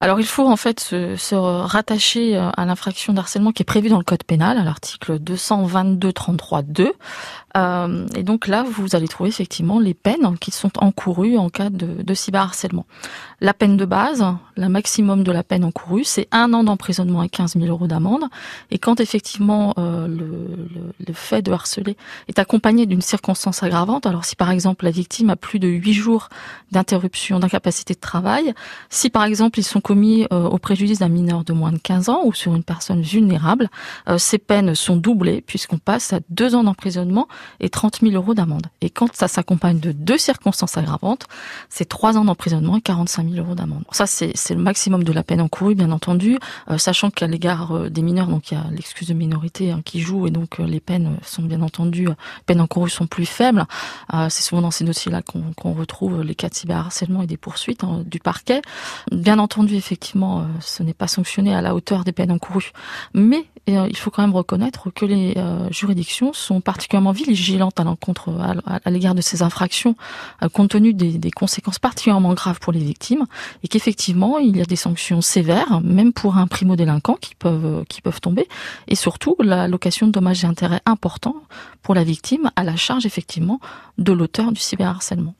Alors il faut en fait se, rattacher euh, à l'infraction d'harcèlement qui est prévue dans le code pénal, à l'article 222-33-2. Euh, et donc là, vous allez trouver effectivement les peines qui sont encourues en cas de, cyberharcèlement. La peine de base, la maximum de la peine encourue, c'est un an d'emprisonnement et 15 000 euros d'amende. Et quand effectivement euh, le, fait de harceler est accompagné d'une circonstance aggravante, alors si par exemple la victime a plus de 8 jours d'interruption d'incapacité de travail, si par exemple ils sont commis euh, au préjudice d'un mineur de moins de 15 ans ou sur une personne vulnérable, ces peines sont doublées puisqu'on passe à deux ans d'emprisonnement et 30 000 euros d'amende. Et quand ça s'accompagne de deux circonstances aggravantes, c'est trois ans d'emprisonnement et 45 000 euros d'amende. Ça, c'est le maximum de la peine encourue, bien entendu, euh, sachant qu'à l'égard des mineurs, donc il y a l'excuse de minorité hein, qui joue et donc les peines sont bien entendu, peines encourues sont plus faibles. c'est souvent dans ces dossiers-là qu'on retrouve les cas de cyberharcèlement et des poursuites hein, du parquet. Bien entendu, effectivement, euh, ce n'est pas sanctionné à la hauteur des peines encourues. Mais euh, il faut quand même reconnaître que les euh, juridictions sont particulièrement vigilantes à l'encontre, à, l'égard de ces infractions, compte tenu des, conséquences particulièrement graves pour les victimes, et qu'effectivement, il y a des sanctions sévères, même pour un primo-délinquant, qui peuvent, qui peuvent tomber, et surtout la location de dommages et intérêts importants pour la victime à la charge, effectivement, de l'auteur du cyberharcèlement.